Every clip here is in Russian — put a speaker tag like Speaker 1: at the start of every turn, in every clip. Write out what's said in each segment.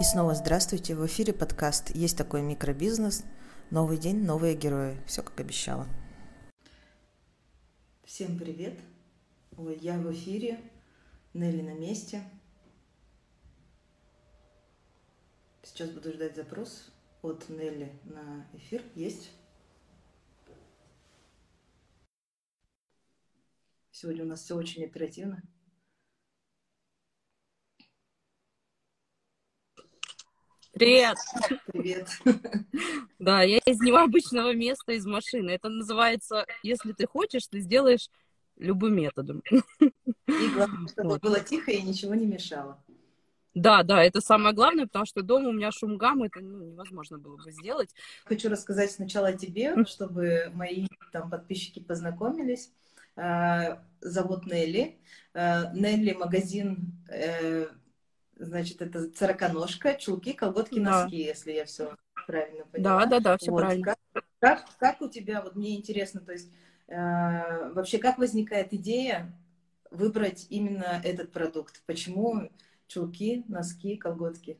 Speaker 1: И снова здравствуйте, в эфире подкаст «Есть такой микробизнес», новый день, новые герои, все как обещала. Всем привет, Ой, я в эфире, Нелли на месте. Сейчас буду ждать запрос от Нелли на эфир, есть. Сегодня у нас все очень оперативно.
Speaker 2: Привет.
Speaker 1: Привет.
Speaker 2: Да, я из необычного места, из машины. Это называется, если ты хочешь, ты сделаешь любым методом.
Speaker 1: И главное, чтобы вот. было тихо и ничего не мешало.
Speaker 2: Да, да, это самое главное, потому что дома у меня шум гаммы, это ну, невозможно было бы сделать.
Speaker 1: Хочу рассказать сначала о тебе, чтобы мои там подписчики познакомились. А, зовут Нелли. А, Нелли магазин э, Значит, это цараконожка, чулки, колготки, да. носки, если я все правильно поняла.
Speaker 2: Да, да, да, все вот. правильно.
Speaker 1: Как, как, как у тебя, вот мне интересно, то есть э, вообще как возникает идея выбрать именно этот продукт? Почему чулки, носки, колготки?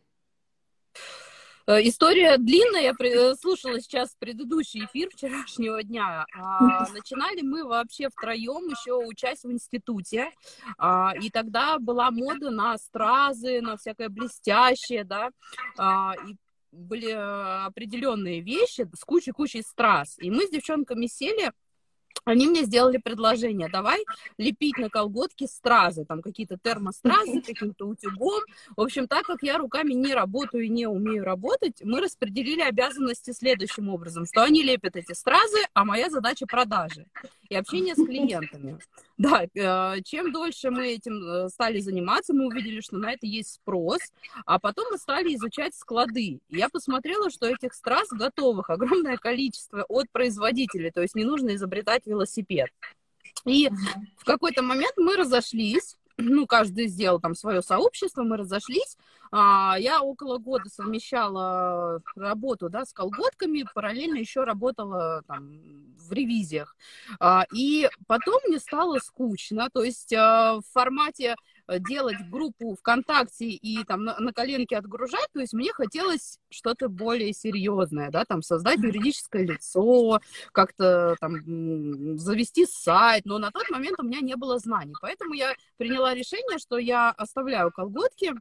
Speaker 2: Э, история длинная, я э, слушала сейчас предыдущий эфир вчерашнего дня. А, начинали мы вообще втроем, еще учась в институте. А, и тогда была мода на стразы, на всякое блестящее, да. А, и были определенные вещи с кучей-кучей страз. И мы с девчонками сели они мне сделали предложение, давай лепить на колготки стразы, там какие-то термостразы, каким-то утюгом. В общем, так как я руками не работаю и не умею работать, мы распределили обязанности следующим образом, что они лепят эти стразы, а моя задача продажи и общение с клиентами. Да, э, чем дольше мы этим э, стали заниматься, мы увидели, что на это есть спрос, а потом мы стали изучать склады. И я посмотрела, что этих страз готовых огромное количество от производителей, то есть не нужно изобретать велосипед. И в какой-то момент мы разошлись, ну, каждый сделал там свое сообщество, мы разошлись. А, я около года совмещала работу, да, с колготками, параллельно еще работала там в ревизиях. А, и потом мне стало скучно, то есть а, в формате делать группу ВКонтакте и там на, на коленке отгружать, то есть мне хотелось что-то более серьезное, да, там создать юридическое лицо, как-то там завести сайт, но на тот момент у меня не было знаний, поэтому я приняла решение, что я оставляю колготки,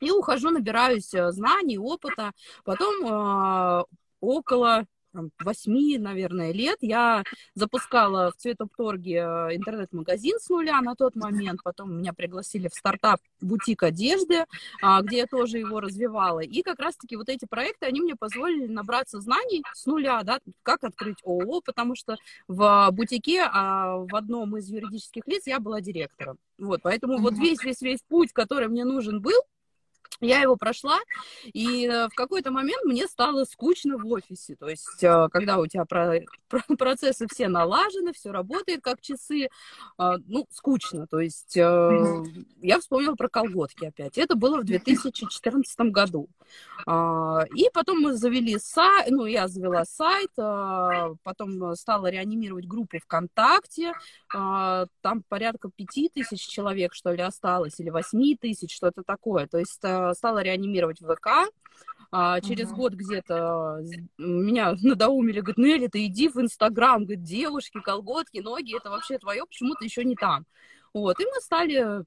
Speaker 2: и ухожу, набираюсь э, знаний, опыта. Потом э, около 8, наверное, лет. Я запускала в Цветопторге э, интернет-магазин с нуля на тот момент, потом меня пригласили в стартап бутик одежды, а, где я тоже его развивала, и как раз-таки вот эти проекты, они мне позволили набраться знаний с нуля, да, как открыть ООО, потому что в бутике а, в одном из юридических лиц я была директором, вот, поэтому вот весь-весь-весь путь, который мне нужен был, я его прошла, и э, в какой-то момент мне стало скучно в офисе. То есть, э, когда у тебя про, про, процессы все налажены, все работает как часы, э, ну, скучно. То есть, я вспомнила про колготки опять. Это было в 2014 году. А, и потом мы завели сайт, ну, я завела сайт, потом стала реанимировать группу ВКонтакте. Там порядка пяти тысяч человек, что ли, осталось, или восьми тысяч, что-то такое. То есть, стала реанимировать ВК. А, через uh-huh. год где-то меня надоумили, говорит, Нелли, ты иди в Инстаграм, говорит, девушки, колготки, ноги, это вообще твое, почему ты еще не там. Вот, и мы стали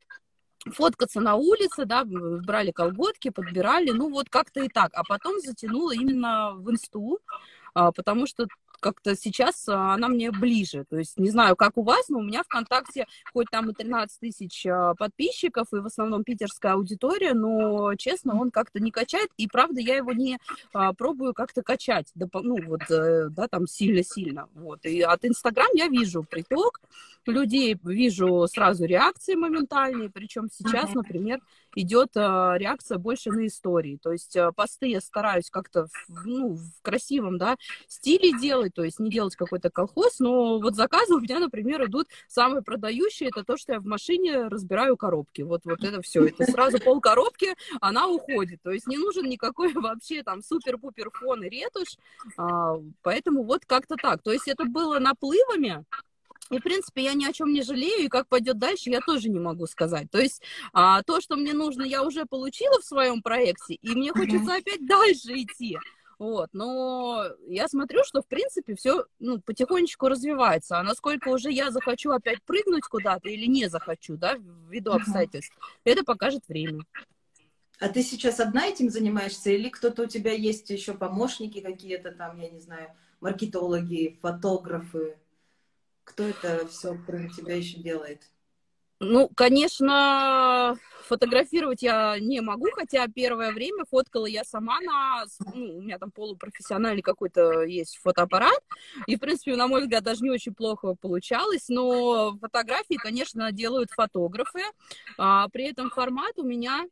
Speaker 2: фоткаться на улице, да, брали колготки, подбирали, ну вот как-то и так. А потом затянула именно в инсту, а, потому что как-то сейчас а, она мне ближе. То есть не знаю, как у вас, но у меня ВКонтакте хоть там и 13 тысяч а, подписчиков, и в основном питерская аудитория, но, честно, он как-то не качает, и правда я его не а, пробую как-то качать, ну вот, э, да, там сильно-сильно. Вот. И от Инстаграм я вижу приток людей, вижу сразу реакции моментальные, причем сейчас, например, идет э, реакция больше на истории. То есть э, посты я стараюсь как-то ну, в красивом да, стиле делать, то есть не делать какой-то колхоз, но вот заказы у меня, например, идут самые продающие, это то, что я в машине разбираю коробки. Вот, вот это все. Это сразу пол коробки, она уходит. То есть не нужен никакой вообще там супер-пупер фон и ретушь. А, поэтому вот как-то так. То есть это было наплывами, И, в принципе, я ни о чем не жалею, и как пойдет дальше, я тоже не могу сказать. То есть а, то, что мне нужно, я уже получила в своем проекте, и мне хочется опять дальше идти. Вот, но я смотрю, что, в принципе, все ну, потихонечку развивается. А насколько уже я захочу опять прыгнуть куда-то или не захочу, да, ввиду обстоятельств, uh-huh. это покажет время.
Speaker 1: А ты сейчас одна этим занимаешься, или кто-то у тебя есть еще помощники какие-то там, я не знаю, маркетологи, фотографы? Кто это все, кроме тебя, еще делает?
Speaker 2: Ну, конечно, фотографировать я не могу, хотя первое время фоткала я сама на... Ну, у меня там полупрофессиональный какой-то есть фотоаппарат, и, в принципе, на мой взгляд, даже не очень плохо получалось, но фотографии, конечно, делают фотографы, а, при этом формат у меня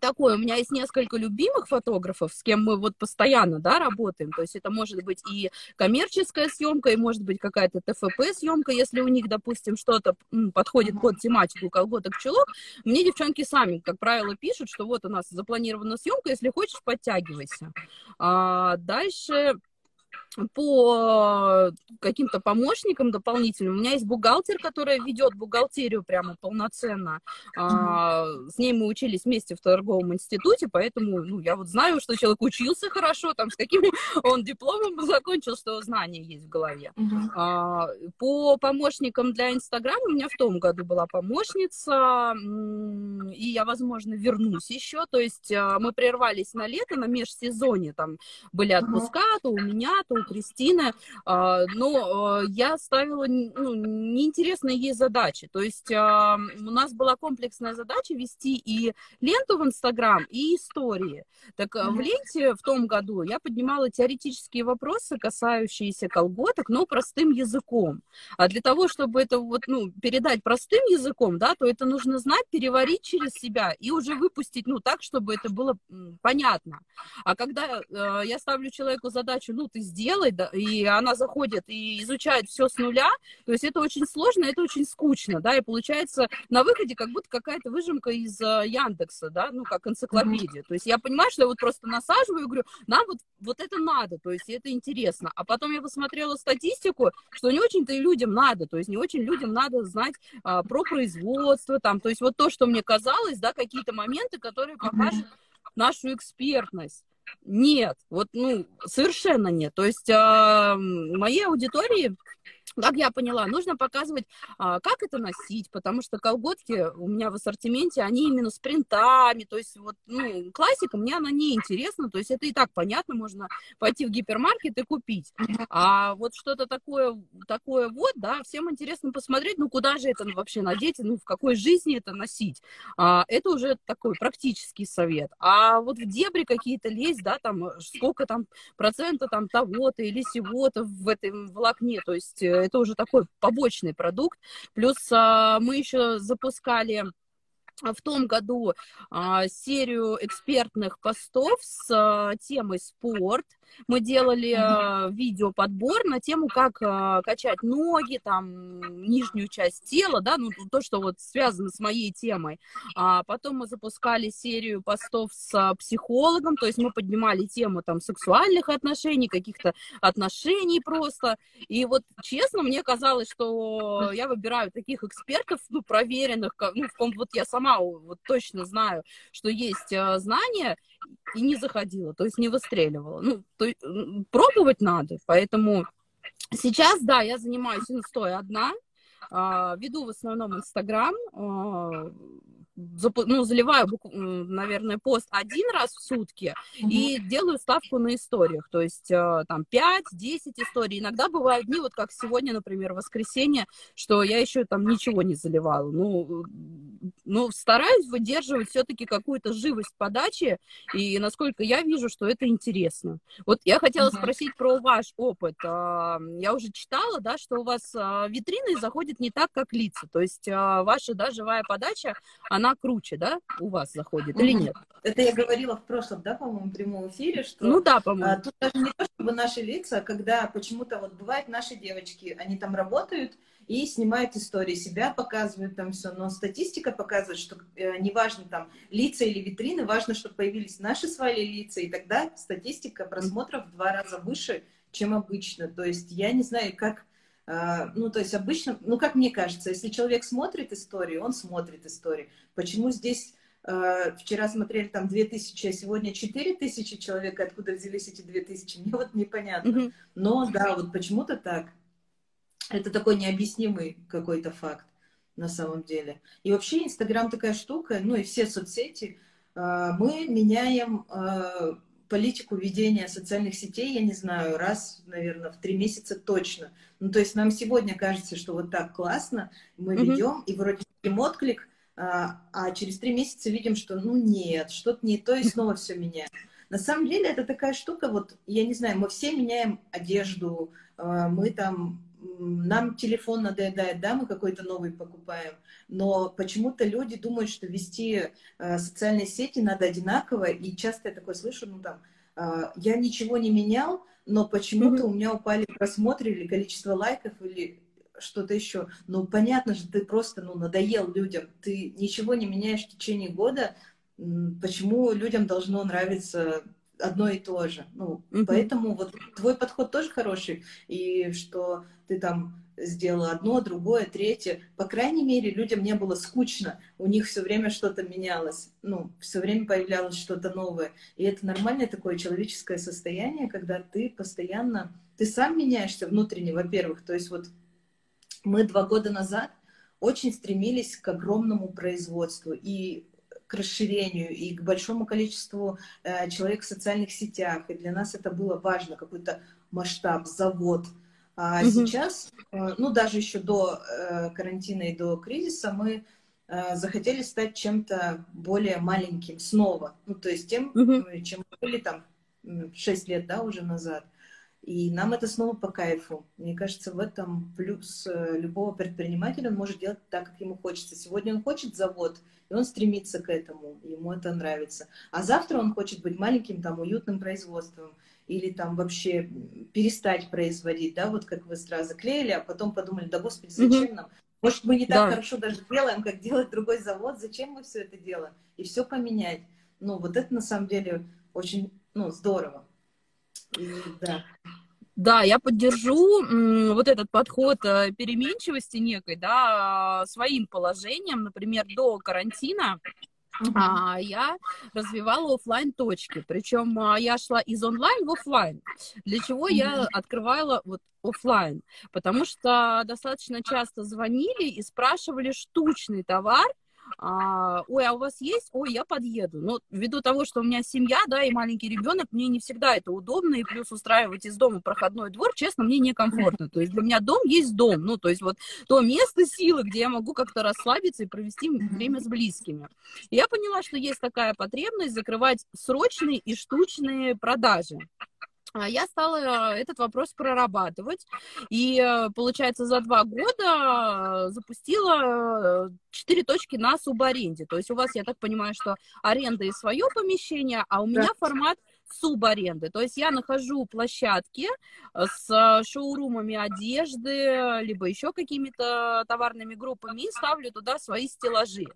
Speaker 2: такой, у меня есть несколько любимых фотографов, с кем мы вот постоянно, да, работаем, то есть это может быть и коммерческая съемка, и может быть какая-то ТФП съемка, если у них, допустим, что-то подходит под тематику колготок чулок, мне девчонки сами, как правило, пишут, что вот у нас запланирована съемка, если хочешь, подтягивайся. А дальше по каким-то помощникам дополнительным. У меня есть бухгалтер, которая ведет бухгалтерию прямо полноценно. А, с ней мы учились вместе в торговом институте, поэтому ну, я вот знаю, что человек учился хорошо, там, с каким он дипломом закончил, что знания есть в голове. А, по помощникам для Инстаграма у меня в том году была помощница, и я, возможно, вернусь еще. То есть а, мы прервались на лето, на межсезонье, там были отпуска, то у меня, то у Кристины, а, но а, я ставила ну, неинтересные ей задачи. То есть а, у нас была комплексная задача вести и ленту в Инстаграм, и истории. Так в ленте в том году я поднимала теоретические вопросы, касающиеся колготок, но простым языком. А для того, чтобы это вот, ну, передать простым языком, да, то это нужно знать, переварить через себя и уже выпустить, ну, так, чтобы это было понятно. А когда э, я ставлю человеку задачу, ну, ты сделай, да, и она заходит и изучает все с нуля, то есть это очень сложно, это очень скучно, да, и получается на выходе как будто какая-то выжимка из э, Яндекса, да, ну, как энциклопедия. То есть я понимаю, что я вот просто насаживаю и говорю, нам вот, вот это надо, то есть это интересно. А потом я посмотрела статистику, что не очень-то и людям надо, то есть не очень людям надо знать а, про производство, там, то есть вот то, что мне казалось, да, какие-то моменты, которые покажут нашу экспертность. Нет, вот, ну, совершенно нет. То есть э, моей аудитории как я поняла, нужно показывать, а, как это носить, потому что колготки у меня в ассортименте, они именно с принтами, то есть вот, ну, классика мне она не интересна, то есть это и так понятно, можно пойти в гипермаркет и купить. А вот что-то такое, такое вот, да, всем интересно посмотреть, ну, куда же это вообще надеть, ну, в какой жизни это носить. А, это уже такой практический совет. А вот в дебри какие-то лезть, да, там, сколько там процента там того-то или сего-то в этом волокне, то есть э, это уже такой побочный продукт. Плюс а, мы еще запускали в том году а, серию экспертных постов с а, темой спорт, мы делали э, видео подбор на тему, как э, качать ноги, там, нижнюю часть тела, да, ну, то, что вот связано с моей темой. А потом мы запускали серию постов с э, психологом, то есть мы поднимали тему там сексуальных отношений, каких-то отношений просто. И вот, честно, мне казалось, что я выбираю таких экспертов, ну, проверенных, ну, в ком вот я сама вот точно знаю, что есть знания, и не заходила, то есть не выстреливала. Ну, то, пробовать надо, поэтому сейчас, да, я занимаюсь инстой одна, а, веду в основном Инстаграм, а, ну, заливаю, наверное, пост один раз в сутки mm-hmm. и делаю ставку на историях. То есть э, там 5-10 историй. Иногда бывают дни, вот как сегодня, например, воскресенье, что я еще там ничего не заливала. Ну, ну стараюсь выдерживать все-таки какую-то живость подачи, и насколько я вижу, что это интересно. Вот я хотела mm-hmm. спросить про ваш опыт. А, я уже читала, да, что у вас а, витрины заходят не так, как лица. То есть а, ваша да, живая подача, она она круче, да, у вас заходит или нет?
Speaker 1: Это я говорила в прошлом, да, по-моему, прямом эфире, что...
Speaker 2: Ну да, по-моему. А,
Speaker 1: тут даже не то, чтобы наши лица, когда почему-то вот бывает наши девочки, они там работают и снимают истории, себя показывают там все, но статистика показывает, что э, неважно там лица или витрины, важно, чтобы появились наши с Валей лица, и тогда статистика просмотров в два раза выше, чем обычно. То есть я не знаю, как ну, то есть обычно, ну, как мне кажется, если человек смотрит историю, он смотрит историю. Почему здесь а, вчера смотрели там 2000, а сегодня 4000 человек, откуда взялись эти 2000, мне вот непонятно. Но да, вот почему-то так. Это такой необъяснимый какой-то факт на самом деле. И вообще Инстаграм такая штука, ну и все соцсети, мы меняем политику ведения социальных сетей, я не знаю, раз, наверное, в три месяца точно. Ну, то есть нам сегодня кажется, что вот так классно, мы mm-hmm. ведем, и вроде видим отклик, а, а через три месяца видим, что ну нет, что-то не то, и снова все меняем. На самом деле это такая штука, вот, я не знаю, мы все меняем одежду, а, мы там, нам телефон надоедает, да, мы какой-то новый покупаем, но почему-то люди думают, что вести а, социальные сети надо одинаково, и часто я такое слышу, ну там, я ничего не менял, но почему-то mm-hmm. у меня упали просмотры или количество лайков или что-то еще. Ну, понятно же, ты просто ну, надоел людям. Ты ничего не меняешь в течение года. Почему людям должно нравиться одно и то же? Ну, mm-hmm. поэтому вот твой подход тоже хороший. И что ты там сделала одно, другое, третье. По крайней мере, людям не было скучно. У них все время что-то менялось. Ну, все время появлялось что-то новое. И это нормальное такое человеческое состояние, когда ты постоянно... Ты сам меняешься внутренне, во-первых. То есть вот мы два года назад очень стремились к огромному производству и к расширению и к большому количеству э, человек в социальных сетях. И для нас это было важно, какой-то масштаб, завод, а угу. сейчас, э, ну даже еще до э, карантина и до кризиса, мы э, захотели стать чем-то более маленьким снова. Ну то есть тем, угу. чем были там 6 лет, да, уже назад. И нам это снова по кайфу. Мне кажется, в этом плюс любого предпринимателя. Он может делать так, как ему хочется. Сегодня он хочет завод, и он стремится к этому, ему это нравится. А завтра он хочет быть маленьким, там, уютным производством или там вообще перестать производить, да, вот как вы сразу заклеили, а потом подумали, да господи, зачем mm-hmm. нам? Может, мы не так да. хорошо даже делаем, как делает другой завод, зачем мы все это делаем? И все поменять. Ну, вот это на самом деле очень, ну, здорово.
Speaker 2: Да. Да, я поддержу вот этот подход э, переменчивости некой, да, своим положением, например, до карантина а, я развивала офлайн точки, причем а, я шла из онлайн в офлайн. Для чего я открывала вот офлайн? Потому что достаточно часто звонили и спрашивали штучный товар, а, ой, а у вас есть? Ой, я подъеду. Но ввиду того, что у меня семья, да, и маленький ребенок, мне не всегда это удобно, и плюс устраивать из дома проходной двор, честно, мне некомфортно. То есть для меня дом есть дом, ну, то есть вот то место силы, где я могу как-то расслабиться и провести время с близкими. И я поняла, что есть такая потребность закрывать срочные и штучные продажи. А я стала этот вопрос прорабатывать. И, э, получается, за два года запустила э, четыре точки на субаренде. То есть у вас, я так понимаю, что аренда и свое помещение, а у меня формат субаренды. То есть я нахожу площадки э, с шоурумами одежды, либо еще какими-то товарными группами и ставлю туда свои стеллажи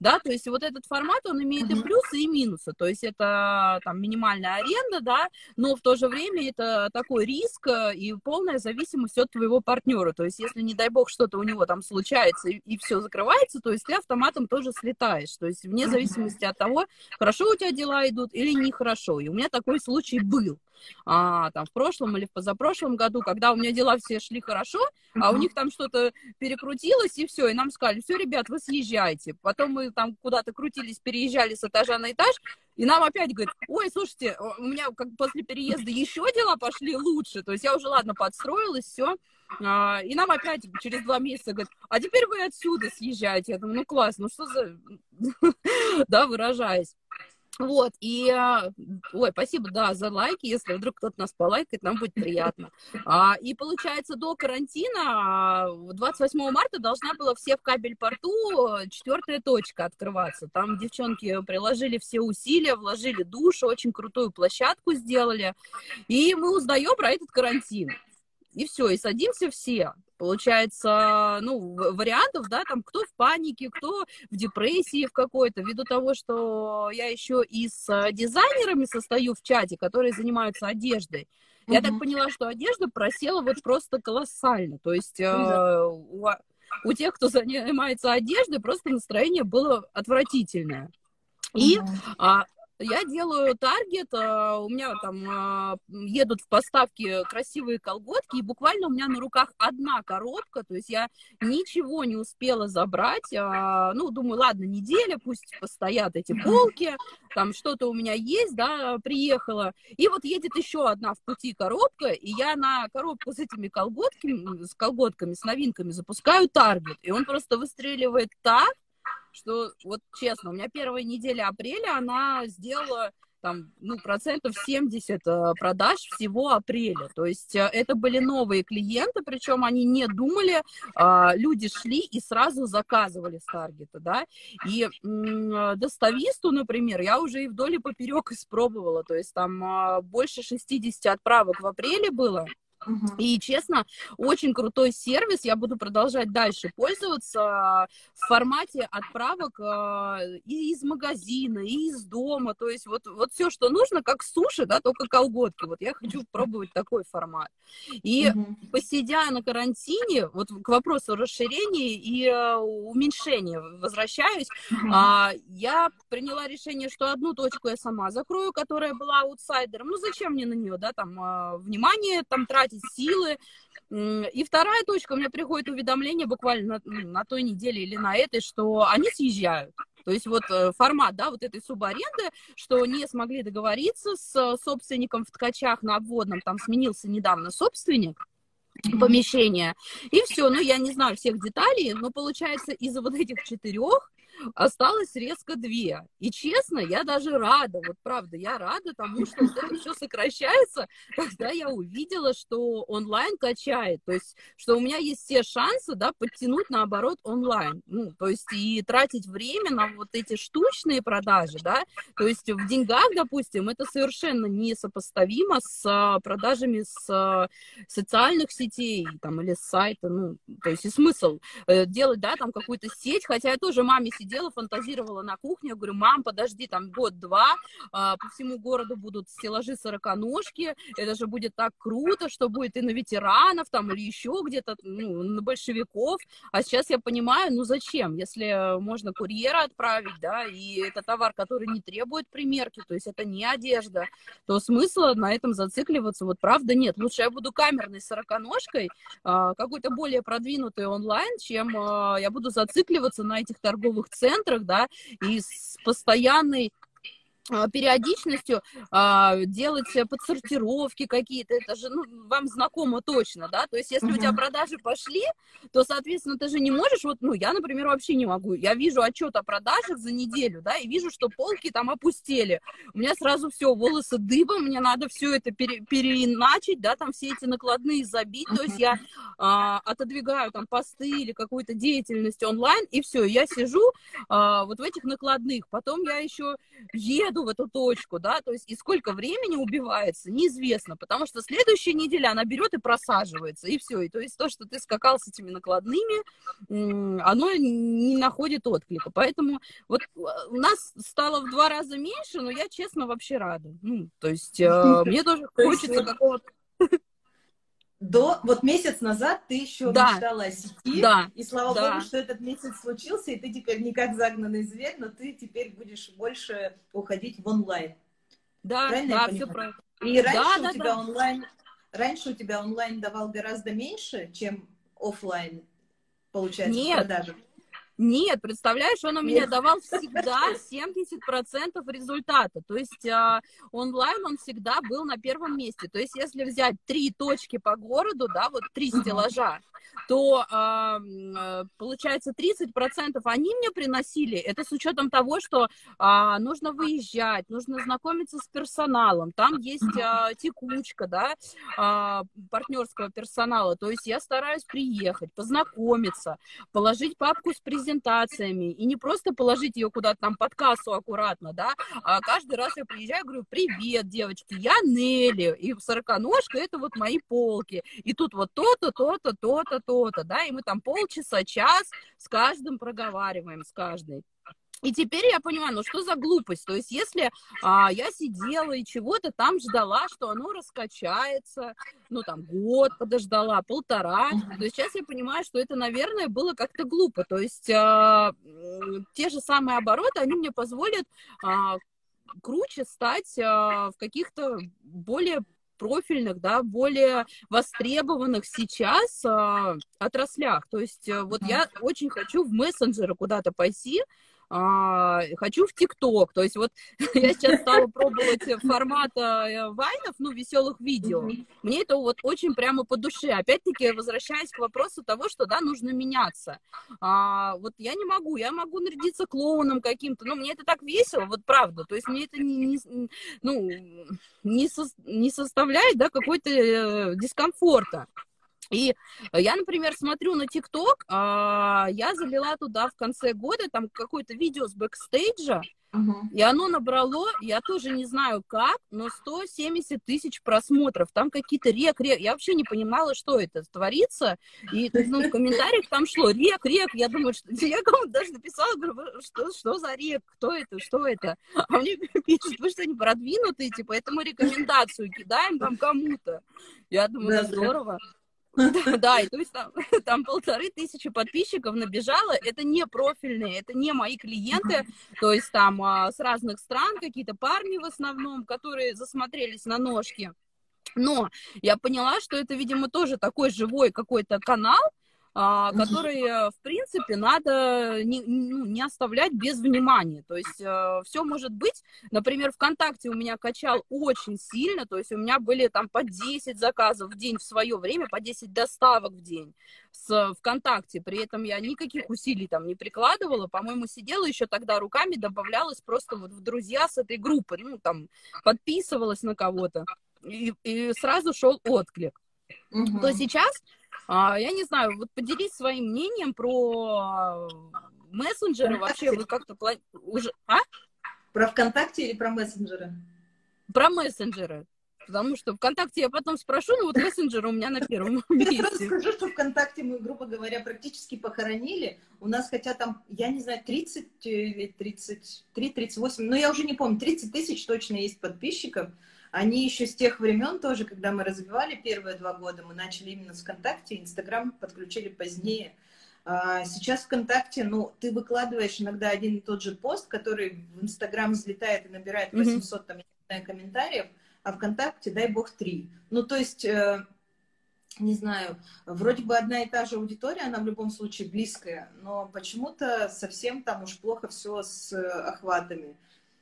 Speaker 2: да, то есть вот этот формат, он имеет и плюсы, и минусы, то есть это там минимальная аренда, да, но в то же время это такой риск э, и полная зависимость от твоего партнера, то есть если, не дай бог, что-то у него там случается и, и все закрывается, то есть ты автоматом тоже слетаешь, то есть вне зависимости от того, хорошо у тебя дела идут или нехорошо, и у меня такой случай был, а, там в прошлом или в позапрошлом году, когда у меня дела все шли хорошо, а у них там что-то перекрутилось, и все, и нам сказали, все, ребят, вы съезжайте. Потом мы там куда-то крутились, переезжали с этажа на этаж, и нам опять говорят, ой, слушайте, у меня как после переезда еще дела пошли лучше, то есть я уже, ладно, подстроилась, все, а, и нам опять через два месяца говорят, а теперь вы отсюда съезжаете. Я думаю, ну класс, ну что за... да, выражаясь. Вот, и, а, ой, спасибо, да, за лайки, если вдруг кто-то нас полайкает, нам будет приятно. А, и получается, до карантина, 28 а, марта должна была все в кабель-порту четвертая точка открываться. Там девчонки приложили все усилия, вложили душу, очень крутую площадку сделали. И мы узнаем про этот карантин. И все, и садимся все. Получается, ну, вариантов, да, там кто в панике, кто в депрессии в какой-то, ввиду того, что я еще и с дизайнерами состою в чате, которые занимаются одеждой. Я так поняла, что одежда просела вот просто колоссально. То есть э, у, у тех, кто занимается одеждой, просто настроение было отвратительное. И а, я делаю таргет, а, у меня там а, едут в поставки красивые колготки, и буквально у меня на руках одна коробка, то есть я ничего не успела забрать. А, ну, думаю, ладно, неделя, пусть постоят эти полки, там что-то у меня есть, да, приехала. И вот едет еще одна в пути коробка, и я на коробку с этими колготками, с колготками, с новинками запускаю таргет, и он просто выстреливает так, что вот честно, у меня первая неделя апреля, она сделала там, ну, процентов 70 э, продаж всего апреля. То есть э, это были новые клиенты, причем они не думали, а, люди шли и сразу заказывали с таргета, да. И достависту, например, я уже и вдоль и поперек испробовала, то есть там больше 60 отправок в апреле было, и, честно, очень крутой сервис. Я буду продолжать дальше пользоваться в формате отправок а, и из магазина, и из дома. То есть вот, вот все, что нужно, как суши, да, только колготки. Вот я хочу пробовать такой формат. И угу. посидя на карантине, вот к вопросу расширения и а, уменьшения возвращаюсь, угу. я приняла решение, что одну точку я сама закрою, которая была аутсайдером. Ну, зачем мне на нее, да, там, внимание там тратить, тратить силы. И вторая точка, у меня приходит уведомление буквально на, на той неделе или на этой, что они съезжают. То есть вот э, формат, да, вот этой субаренды, что не смогли договориться с собственником в ткачах на обводном, там сменился недавно собственник, помещения. И все, ну, я не знаю всех деталей, но получается из-за вот этих четырех осталось резко две. И честно, я даже рада, вот правда, я рада тому, что вот это все сокращается, когда я увидела, что онлайн качает, то есть, что у меня есть все шансы, да, подтянуть наоборот онлайн, ну, то есть и тратить время на вот эти штучные продажи, да, то есть в деньгах, допустим, это совершенно несопоставимо с а, продажами с а, социальных сетей, там, или с сайта, ну, то есть и смысл э, делать, да, там какую-то сеть, хотя я тоже маме сидела сидела, фантазировала на кухне, я говорю, мам, подожди, там год-два, а, по всему городу будут стеллажи сороконожки, это же будет так круто, что будет и на ветеранов там, или еще где-то, ну, на большевиков, а сейчас я понимаю, ну зачем, если можно курьера отправить, да, и это товар, который не требует примерки, то есть это не одежда, то смысла на этом зацикливаться, вот правда нет, лучше я буду камерной сороконожкой, а, какой-то более продвинутый онлайн, чем а, я буду зацикливаться на этих торговых центрах, да, и с постоянной периодичностью а, делать подсортировки какие-то, это же ну, вам знакомо точно, да, то есть если uh-huh. у тебя продажи пошли, то, соответственно, ты же не можешь, вот, ну, я, например, вообще не могу, я вижу отчет о продажах за неделю, да, и вижу, что полки там опустели, у меня сразу все, волосы дыбом, мне надо все это пере, переиначить, да, там все эти накладные забить, uh-huh. то есть я а, отодвигаю там посты или какую-то деятельность онлайн, и все, я сижу а, вот в этих накладных, потом я еще еду еду в эту точку, да, то есть и сколько времени убивается, неизвестно, потому что следующая неделя она берет и просаживается, и все, и то есть то, что ты скакал с этими накладными, оно не находит отклика, поэтому вот э, у нас стало в два раза меньше, но я, честно, вообще рада, ну, то есть э, мне тоже хочется какого-то
Speaker 1: до вот месяц назад ты еще да. мечтала о сети,
Speaker 2: да.
Speaker 1: и слава
Speaker 2: да.
Speaker 1: богу, что этот месяц случился, и ты теперь не как загнанный зверь, но ты теперь будешь больше уходить в онлайн.
Speaker 2: Да, правильно да, все правильно.
Speaker 1: И раньше да, у да, тебя да. онлайн, раньше у тебя онлайн давал гораздо меньше, чем офлайн, получается,
Speaker 2: Нет.
Speaker 1: продажи.
Speaker 2: Нет, представляешь, он у меня Нет. давал всегда 70% результата. То есть э, онлайн он всегда был на первом месте. То есть если взять три точки по городу, да, вот три стеллажа, то э, получается 30% они мне приносили. Это с учетом того, что э, нужно выезжать, нужно знакомиться с персоналом. Там есть э, текучка, да, э, партнерского персонала. То есть я стараюсь приехать, познакомиться, положить папку с презентациями, и не просто положить ее куда-то там под кассу аккуратно, да, а каждый раз я приезжаю, говорю, привет, девочки, я Нелли, и сороконожка это вот мои полки, и тут вот то-то, то-то, то-то, то-то, да, и мы там полчаса, час с каждым проговариваем, с каждой. И теперь я понимаю, ну что за глупость? То есть если а, я сидела и чего-то там ждала, что оно раскачается, ну там год подождала, полтора, то есть сейчас я понимаю, что это, наверное, было как-то глупо. То есть а, те же самые обороты, они мне позволят а, круче стать а, в каких-то более профильных, да, более востребованных сейчас а, отраслях. То есть а, вот я очень хочу в мессенджеры куда-то пойти, а, хочу в ТикТок. То есть вот я сейчас стала пробовать формат э, вайнов, ну, веселых видео. Мне это вот очень прямо по душе. Опять-таки, возвращаясь к вопросу того, что, да, нужно меняться. А, вот я не могу, я могу нарядиться клоуном каким-то, но мне это так весело, вот правда. То есть мне это не, не ну, не, со, не составляет, да, какой-то э, дискомфорта. И я, например, смотрю на ТикТок, а, я залила туда в конце года там какое-то видео с бэкстейджа, Uh-huh. И оно набрало, я тоже не знаю как, но 170 тысяч просмотров. Там какие-то рек, рек. Я вообще не понимала, что это творится. И ну, в комментариях там шло рек, рек. Я думаю, что я кому-то даже написала, говорю, что, что за рек, кто это, что это? А мне пишут, вы что, не продвинутые, типа, это мы рекомендацию кидаем там кому-то. Я думаю, да, здорово. Да, и то есть там, там полторы тысячи подписчиков набежало. Это не профильные, это не мои клиенты. То есть там а, с разных стран какие-то парни в основном, которые засмотрелись на ножки. Но я поняла, что это, видимо, тоже такой живой какой-то канал, которые, в принципе, надо не, ну, не оставлять без внимания. То есть э, все может быть. Например, ВКонтакте у меня качал очень сильно, то есть у меня были там по 10 заказов в день в свое время, по 10 доставок в день с ВКонтакте. При этом я никаких усилий там не прикладывала. По-моему, сидела еще тогда руками, добавлялась просто вот в друзья с этой группы, ну, там, подписывалась на кого-то. И, и сразу шел отклик. Угу. То сейчас а, я не знаю, вот поделись своим мнением про мессенджеры вообще. Вы как-то плани... уже... А?
Speaker 1: Про ВКонтакте или про мессенджеры?
Speaker 2: Про мессенджеры. Потому что ВКонтакте я потом спрошу, но вот мессенджеры у меня на первом месте. Я
Speaker 1: сразу скажу, что ВКонтакте мы, грубо говоря, практически похоронили. У нас хотя там, я не знаю, 30 или 33, 38, но я уже не помню, 30 тысяч точно есть подписчиков. Они еще с тех времен тоже, когда мы развивали первые два года, мы начали именно с ВКонтакте, Инстаграм подключили позднее. А сейчас ВКонтакте, ну, ты выкладываешь иногда один и тот же пост, который в Инстаграм взлетает и набирает 800 там, знаю, комментариев, а ВКонтакте, дай бог, три. Ну, то есть, э, не знаю, вроде бы одна и та же аудитория, она в любом случае близкая, но почему-то совсем там уж плохо все с охватами.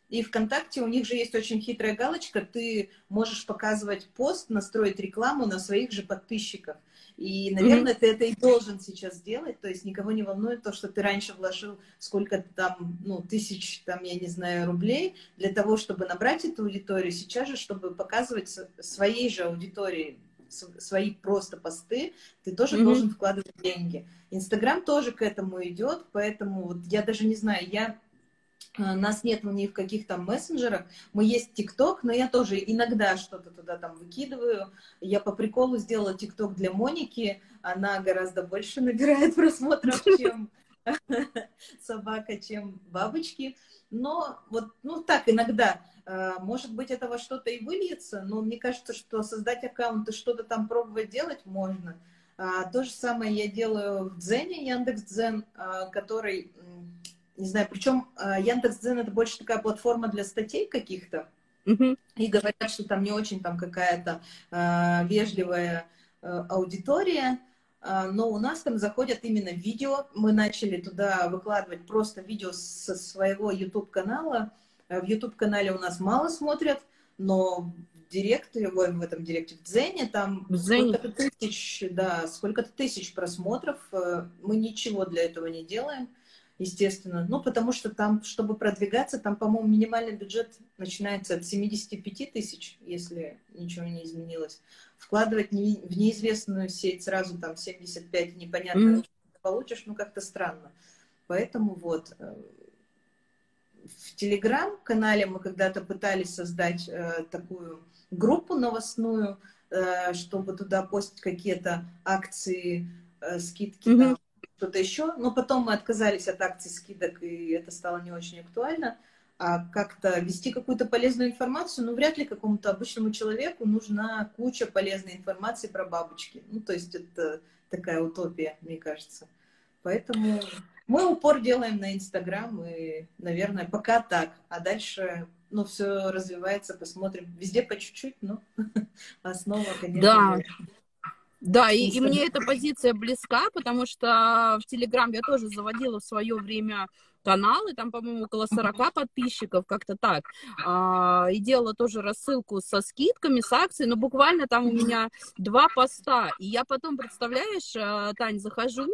Speaker 1: И ВКонтакте у них же есть очень хитрая галочка, ты можешь показывать пост, настроить рекламу на своих же подписчиков. И, наверное, mm-hmm. ты это и должен сейчас сделать, то есть никого не волнует то, что ты раньше вложил сколько там, ну, тысяч, там, я не знаю, рублей для того, чтобы набрать эту аудиторию, сейчас же, чтобы показывать своей же аудитории свои просто посты, ты тоже mm-hmm. должен вкладывать деньги. Инстаграм тоже к этому идет, поэтому вот я даже не знаю, я нас нет ни в каких там мессенджерах. Мы есть ТикТок, но я тоже иногда что-то туда там выкидываю. Я по приколу сделала ТикТок для Моники. Она гораздо больше набирает просмотров, чем собака, чем бабочки. Но вот, ну так, иногда. Э, может быть, этого что-то и выльется, но мне кажется, что создать аккаунт и что-то там пробовать делать можно. А, то же самое я делаю в Дзене, Яндекс Дзен, э, который не знаю, причем э, Яндекс.Дзен это больше такая платформа для статей каких-то, и говорят, что там не очень там какая-то э, вежливая э, аудитория, э, но у нас там заходят именно видео, мы начали туда выкладывать просто видео со своего YouTube-канала, э, в YouTube-канале у нас мало смотрят, но в директе, в этом директе, в Дзене, там сколько-то тысяч, да, сколько-то тысяч просмотров, э, мы ничего для этого не делаем, естественно. Ну, потому что там, чтобы продвигаться, там, по-моему, минимальный бюджет начинается от 75 тысяч, если ничего не изменилось. Вкладывать не, в неизвестную сеть сразу там 75, непонятно, что ты получишь, ну, как-то странно. Поэтому вот э, в Телеграм-канале мы когда-то пытались создать э, такую группу новостную, э, чтобы туда постить какие-то акции, э, скидки mm-hmm. там, что-то еще. Но потом мы отказались от акций скидок, и это стало не очень актуально. А как-то вести какую-то полезную информацию, ну, вряд ли какому-то обычному человеку нужна куча полезной информации про бабочки. Ну, то есть это такая утопия, мне кажется. Поэтому мы упор делаем на Инстаграм, и, наверное, пока так. А дальше, ну, все развивается, посмотрим. Везде по чуть-чуть, но основа, конечно.
Speaker 2: Да. Да, и, и мне эта позиция близка, потому что в Телеграм я тоже заводила в свое время каналы, там, по-моему, около 40 подписчиков, как-то так. А, и делала тоже рассылку со скидками, с акцией, но буквально там у меня два поста. И я потом, представляешь, э, Тань, захожу,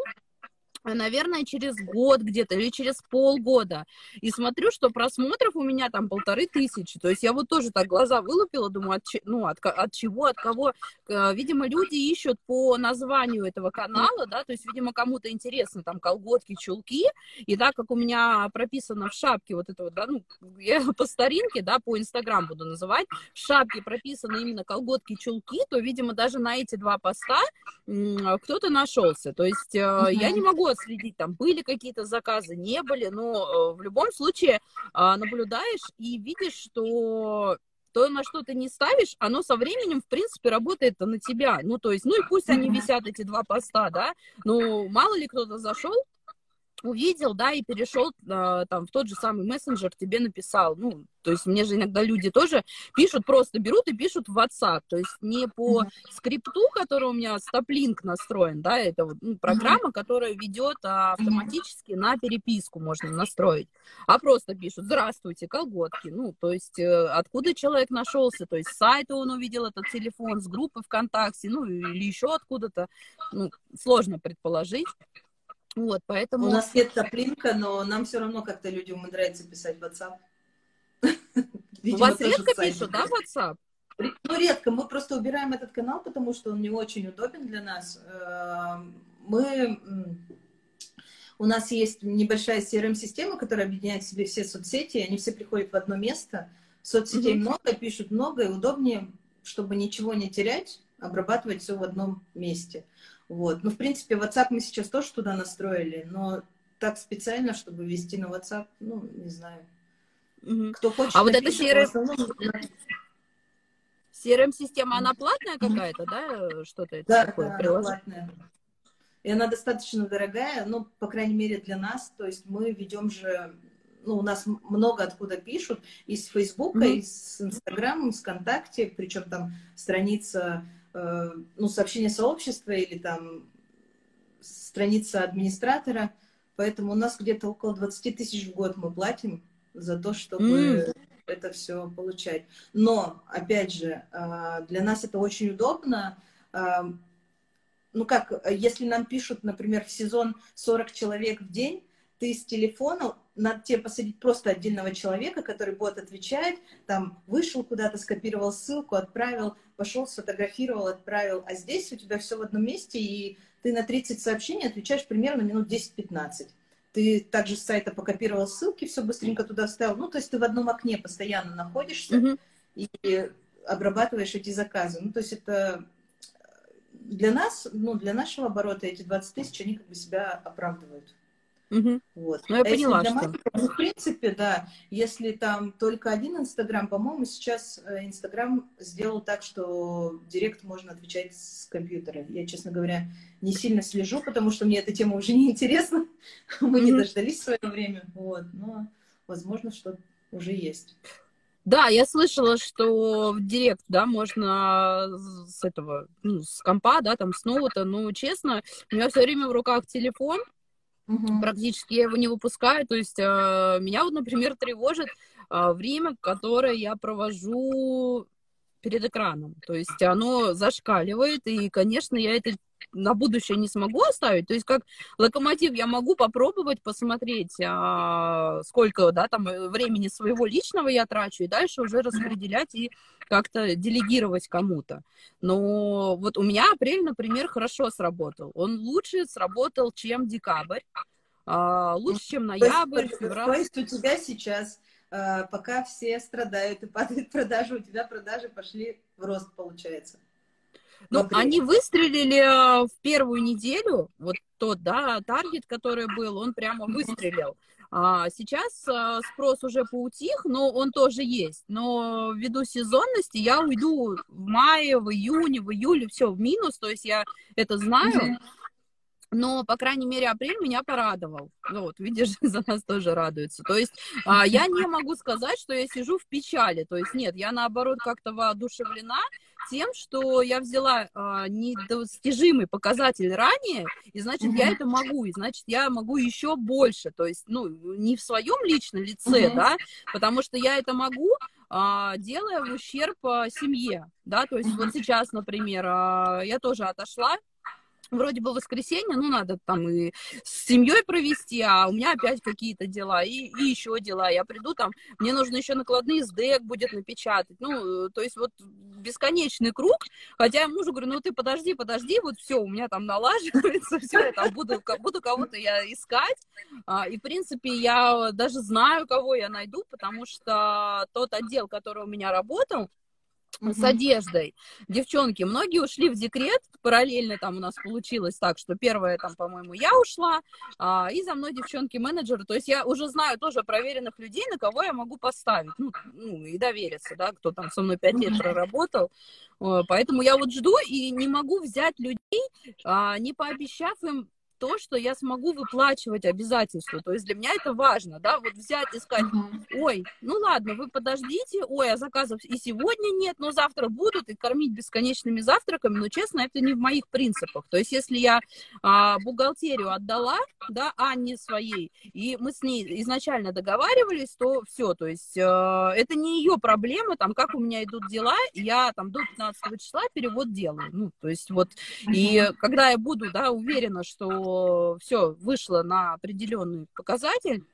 Speaker 2: наверное, через год где-то или через полгода. И смотрю, что просмотров у меня там полторы тысячи. То есть я вот тоже так глаза вылупила, думаю, от, ну, от, от чего, от кого. Э, видимо, люди ищут по названию этого канала, да, то есть, видимо, кому-то интересно там колготки, чулки. И так как у меня прописано в шапке вот это вот, да, ну, я по старинке, да, по Инстаграм буду называть, в шапке прописано именно колготки, чулки, то, видимо, даже на эти два поста кто-то нашелся. То есть uh-huh. я не могу отследить, там были какие-то заказы, не были, но э, в любом случае а, наблюдаешь и видишь, что то, на что ты не ставишь, оно со временем, в принципе, работает на тебя. Ну, то есть, ну и пусть они висят, эти два поста, да, но мало ли кто-то зашел, увидел, да, и перешел э, там в тот же самый мессенджер, тебе написал, ну, то есть мне же иногда люди тоже пишут, просто берут и пишут в WhatsApp, то есть не по скрипту, который у меня стоплинк настроен, да, это вот ну, программа, которая ведет а, автоматически на переписку можно настроить, а просто пишут, здравствуйте, колготки, ну, то есть э, откуда человек нашелся, то есть с сайта он увидел этот телефон, с группы ВКонтакте, ну, или еще откуда-то, ну, сложно предположить. Вот, поэтому...
Speaker 1: У нас нет топлинка, но нам все равно как-то люди умудряются писать в WhatsApp.
Speaker 2: У вас редко пишут, да, WhatsApp?
Speaker 1: Ну, редко. Мы просто убираем этот канал, потому что он не очень удобен для нас. Эм, мы... У нас есть небольшая CRM-система, которая объединяет в себе все соцсети, и они все приходят в одно место. Соцсетей mm-hmm. много, пишут много, и удобнее, чтобы ничего не терять, обрабатывать все в одном месте. Вот. Ну, в принципе, WhatsApp мы сейчас тоже туда настроили, но так специально, чтобы вести на WhatsApp, ну, не знаю.
Speaker 2: Угу. Кто хочет, а вот эта CRM... CRM-система, она платная какая-то, да? Что-то это
Speaker 1: да, такое? Да, она платная. И она достаточно дорогая, ну, по крайней мере, для нас. То есть мы ведем же, ну, у нас много откуда пишут, из Фейсбука, mm-hmm. из Инстаграма, из ВКонтакте, причем там страница ну, сообщение сообщества или там страница администратора. Поэтому у нас где-то около 20 тысяч в год мы платим за то, чтобы mm. это все получать. Но, опять же, э, для нас это очень удобно. Э, ну как, если нам пишут, например, в сезон 40 человек в день, ты с телефона, надо тебе посадить просто отдельного человека, который будет отвечать, там, вышел куда-то, скопировал ссылку, отправил, пошел, сфотографировал, отправил. А здесь у тебя все в одном месте, и ты на 30 сообщений отвечаешь примерно минут 10-15. Ты также с сайта покопировал ссылки, все быстренько туда вставил. Ну, то есть ты в одном окне постоянно находишься mm-hmm. и обрабатываешь эти заказы. Ну, то есть это для нас, ну, для нашего оборота эти 20 тысяч, они как бы себя оправдывают.
Speaker 2: Угу. Вот. Ну, я а поняла, что... Маркетинга,
Speaker 1: ну, в принципе, да, если там только один Инстаграм, по-моему, сейчас э, Инстаграм сделал так, что директ можно отвечать с компьютера. Я, честно говоря, не сильно слежу, потому что мне эта тема уже не интересна. Мы не дождались в свое время, вот, но, возможно, что уже есть.
Speaker 2: Да, я слышала, что в директ, да, можно с этого, ну, с компа, да, там, с ноута, но, честно, у меня все время в руках телефон, Угу. Практически я его не выпускаю. То есть э, меня вот, например, тревожит э, время, которое я провожу перед экраном. То есть оно зашкаливает, и, конечно, я это на будущее не смогу оставить. То есть как локомотив я могу попробовать посмотреть, а, сколько да, там э, времени своего личного я трачу, и дальше уже распределять и как-то делегировать кому-то. Но вот у меня апрель, например, хорошо сработал. Он лучше сработал, чем декабрь. А, лучше, чем ноябрь,
Speaker 1: февраль. То есть у тебя сейчас, пока все страдают и падают продажи, у тебя продажи пошли в рост, получается?
Speaker 2: Ну, они выстрелили а, в первую неделю, вот тот, да, таргет, который был, он прямо выстрелил. А сейчас а, спрос уже поутих, но он тоже есть. Но ввиду сезонности я уйду в мае, в июне, в июле, все в минус, то есть я это знаю. Но, по крайней мере, апрель меня порадовал. Ну, вот, видишь, за нас тоже радуется. То есть а, я не могу сказать, что я сижу в печали. То есть нет, я наоборот как-то воодушевлена тем, что я взяла а, недостижимый показатель ранее, и значит, mm-hmm. я это могу, и значит, я могу еще больше. То есть, ну, не в своем личном лице, mm-hmm. да, потому что я это могу, а, делая в ущерб семье, да, то есть вот сейчас, например, я тоже отошла вроде бы воскресенье, ну, надо там и с семьей провести, а у меня опять какие-то дела, и, и еще дела. Я приду там, мне нужно еще накладные СДЭК будет напечатать. Ну, то есть вот бесконечный круг, хотя я мужу говорю, ну, ты подожди, подожди, вот все, у меня там налаживается, все, я там буду, буду кого-то я искать. А, и, в принципе, я даже знаю, кого я найду, потому что тот отдел, который у меня работал, угу. с одеждой. Девчонки, многие ушли в декрет, параллельно там у нас получилось так, что первая там, по-моему, я ушла, а, и за мной девчонки-менеджеры, то есть я уже знаю тоже проверенных людей, на кого я могу поставить, ну, ну и довериться, да, кто там со мной пять лет проработал, поэтому я вот жду и не могу взять людей, а, не пообещав им то, что я смогу выплачивать обязательства. То есть для меня это важно, да, вот взять и сказать, ой, ну ладно, вы подождите, ой, а заказов и сегодня нет, но завтра будут, и кормить бесконечными завтраками, но, честно, это не в моих принципах. То есть если я а, бухгалтерию отдала, да, Анне своей, и мы с ней изначально договаривались, то все, то есть а, это не ее проблема, там, как у меня идут дела, я там до 15 числа перевод делаю, ну, то есть вот, и когда я буду, да, уверена, что все вышло на определенный показатель,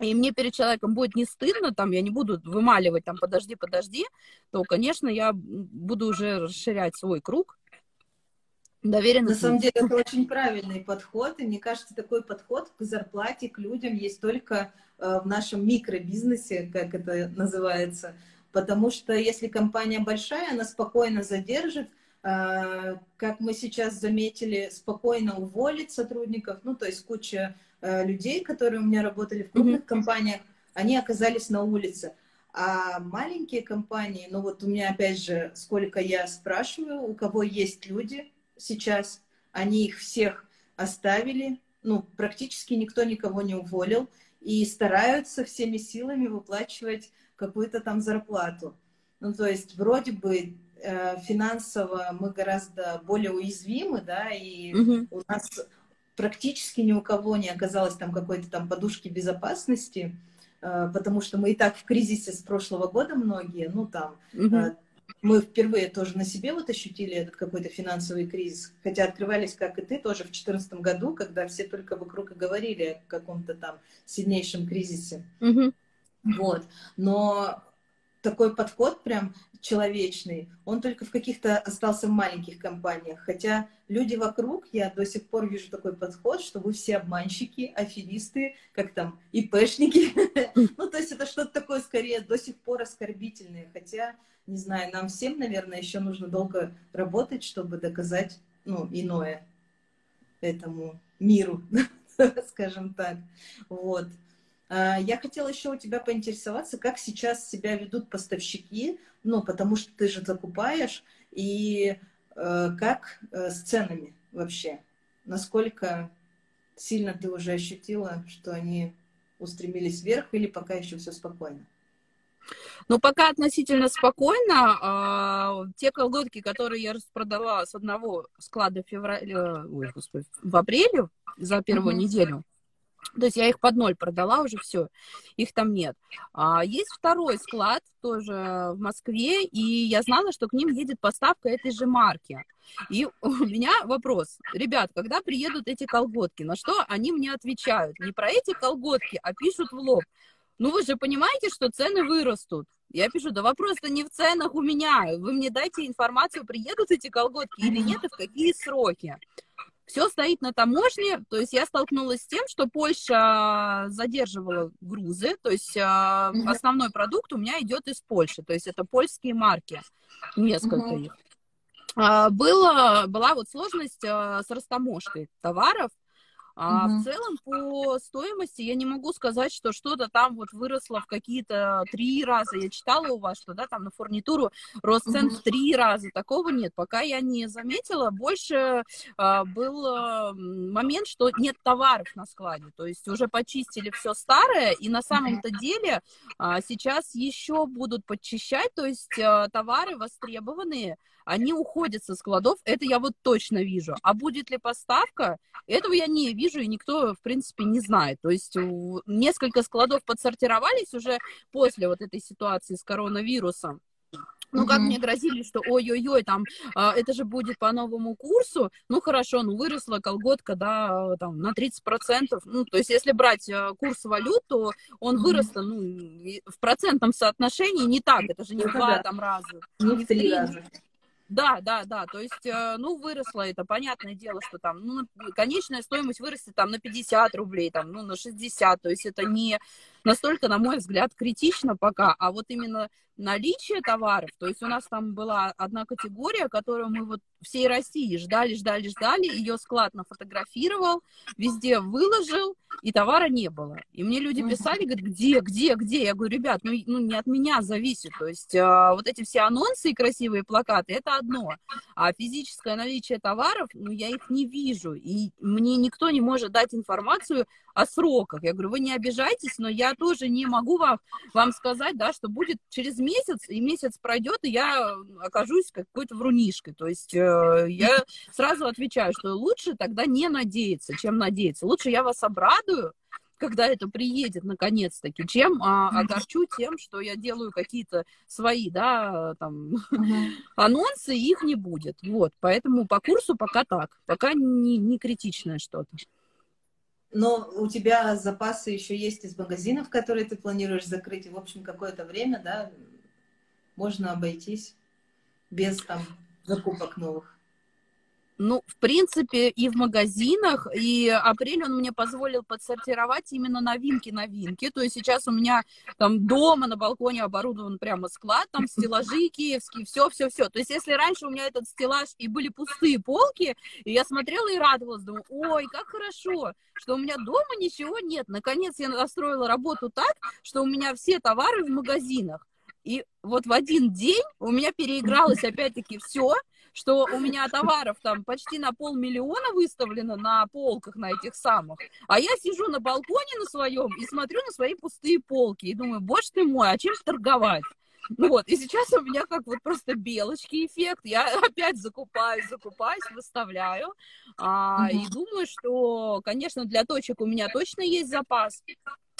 Speaker 2: и мне перед человеком будет не стыдно, там, я не буду вымаливать, там, подожди, подожди, то, конечно, я буду уже расширять свой круг,
Speaker 1: доверенности. На самом деле, это очень правильный подход, и мне кажется, такой подход к зарплате, к людям есть только э, в нашем микробизнесе, как это называется, потому что если компания большая, она спокойно задержит, как мы сейчас заметили, спокойно уволить сотрудников. Ну, то есть куча э, людей, которые у меня работали в крупных mm-hmm. компаниях, они оказались на улице. А маленькие компании, ну вот у меня опять же, сколько я спрашиваю, у кого есть люди сейчас, они их всех оставили, ну, практически никто никого не уволил, и стараются всеми силами выплачивать какую-то там зарплату. Ну, то есть вроде бы Э, финансово мы гораздо более уязвимы, да, и угу. у нас практически ни у кого не оказалось там какой-то там подушки безопасности, э, потому что мы и так в кризисе с прошлого года многие, ну там, угу. мы впервые тоже на себе вот ощутили этот какой-то финансовый кризис, хотя открывались, как и ты, тоже в 2014 году, когда все только вокруг и говорили о каком-то там сильнейшем кризисе. Угу. Вот. Но такой подход прям человечный, он только в каких-то остался в маленьких компаниях. Хотя люди вокруг, я до сих пор вижу такой подход, что вы все обманщики, аферисты, как там, ИПшники. Ну, то есть это что-то такое скорее до сих пор оскорбительное. Хотя, не знаю, нам всем, наверное, еще нужно долго работать, чтобы доказать, ну, иное этому миру, скажем так. Вот. А, я хотела еще у тебя поинтересоваться, как сейчас себя ведут поставщики, ну, потому что ты же закупаешь, и э, как э, с ценами вообще? Насколько сильно ты уже ощутила, что они устремились вверх, или пока еще все спокойно?
Speaker 2: Ну, пока относительно спокойно. А, те колготки, которые я распродала с одного склада в феврале, ой, господи, в апреле за первую mm-hmm. неделю, то есть я их под ноль продала уже все, их там нет. А есть второй склад тоже в Москве, и я знала, что к ним едет поставка этой же марки. И у меня вопрос, ребят, когда приедут эти колготки, на что они мне отвечают? Не про эти колготки, а пишут в лоб. Ну вы же понимаете, что цены вырастут. Я пишу, да вопрос-то не в ценах у меня. Вы мне дайте информацию, приедут эти колготки или нет, и в какие сроки все стоит на таможне, то есть я столкнулась с тем, что Польша задерживала грузы, то есть mm-hmm. основной продукт у меня идет из Польши, то есть это польские марки, несколько mm-hmm. их. А, было, была вот сложность а, с растаможкой товаров, А угу. в целом по стоимости я не могу сказать, что что-то там вот выросло в какие-то три раза. Я читала у вас, что да, там на фурнитуру рост цен угу. в три раза. Такого нет. Пока я не заметила. Больше а, был а, момент, что нет товаров на складе. То есть уже почистили все старое, и на самом-то деле а, сейчас еще будут подчищать. То есть а, товары востребованные они уходят со складов, это я вот точно вижу. А будет ли поставка, этого я не вижу, и никто, в принципе, не знает. То есть несколько складов подсортировались уже после вот этой ситуации с коронавирусом. Ну, как мне грозили, что ой-ой-ой, там, а, это же будет по новому курсу, ну, хорошо, ну, выросла колготка, да, там, на 30%, ну, то есть, если брать а, курс валют, то он вырос, ну, в процентном соотношении не так, это же не два там раза.
Speaker 1: Не в три раза.
Speaker 2: Да, да, да, то есть, э, ну, выросло это, понятное дело, что там, ну, конечная стоимость вырастет там на 50 рублей, там, ну, на 60, то есть это не настолько, на мой взгляд, критично пока, а вот именно наличие товаров, то есть у нас там была одна категория, которую мы вот всей России ждали, ждали, ждали, ее склад нафотографировал, везде выложил, и товара не было. И мне люди писали, говорят, где, где, где? Я говорю, ребят, ну, ну не от меня зависит, то есть э, вот эти все анонсы и красивые плакаты, это одно, а физическое наличие товаров, ну, я их не вижу, и мне никто не может дать информацию о сроках. Я говорю, вы не обижайтесь, но я тоже не могу вам, вам сказать, да, что будет через месяц, и месяц пройдет, и я окажусь какой-то врунишкой. То есть э, я сразу отвечаю, что лучше тогда не надеяться, чем надеяться. Лучше я вас обрадую, когда это приедет наконец-таки, чем а, огорчу тем, что я делаю какие-то свои, да, там, uh-huh. анонсы, их не будет. Вот, поэтому по курсу пока так, пока не, не критичное что-то.
Speaker 1: Но у тебя запасы еще есть из магазинов, которые ты планируешь закрыть. И, в общем, какое-то время, да, можно обойтись без там закупок новых.
Speaker 2: Ну, в принципе, и в магазинах, и апрель он мне позволил подсортировать именно новинки-новинки. То есть сейчас у меня там дома на балконе оборудован прямо склад, там стеллажи киевские, все-все-все. То есть если раньше у меня этот стеллаж и были пустые полки, и я смотрела и радовалась, думаю, ой, как хорошо, что у меня дома ничего нет. Наконец я настроила работу так, что у меня все товары в магазинах. И вот в один день у меня переигралось опять-таки все, что у меня товаров там почти на полмиллиона выставлено на полках на этих самых, а я сижу на балконе на своем и смотрю на свои пустые полки и думаю, боже ты мой, а чем торговать? Ну вот, и сейчас у меня как вот просто белочки эффект. Я опять закупаюсь, закупаюсь, выставляю. А, mm-hmm. И думаю, что, конечно, для точек у меня точно есть запас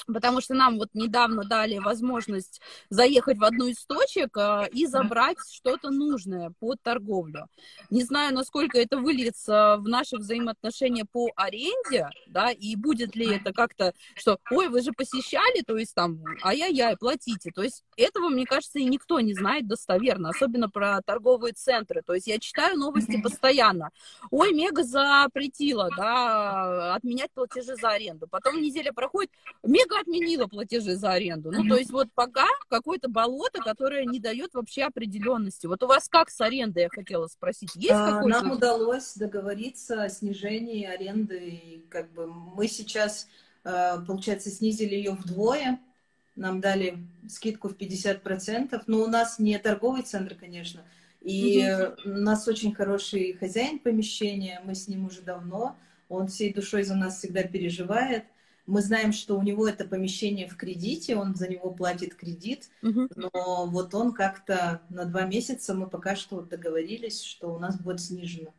Speaker 2: потому что нам вот недавно дали возможность заехать в одну из точек э, и забрать что-то нужное под торговлю. Не знаю, насколько это выльется в наши взаимоотношения по аренде, да, и будет ли это как-то, что, ой, вы же посещали, то есть там, ай-яй-яй, платите. То есть этого, мне кажется, и никто не знает достоверно, особенно про торговые центры. То есть я читаю новости постоянно. Ой, Мега запретила, да, отменять платежи за аренду. Потом неделя проходит, Мега отменила платежи за аренду. Ну, то есть вот пока какое-то болото, которое не дает вообще определенности. Вот у вас как с арендой, я хотела спросить, есть а,
Speaker 1: какой-то... Нам удалось договориться о снижении аренды, и как бы мы сейчас, э, получается, снизили ее вдвое, нам дали скидку в 50%, но у нас не торговый центр, конечно, и угу. у нас очень хороший хозяин помещения, мы с ним уже давно, он всей душой за нас всегда переживает, мы знаем, что у него это помещение в кредите, он за него платит кредит, угу. но вот он как-то на два месяца мы пока что договорились, что у нас будет снижено.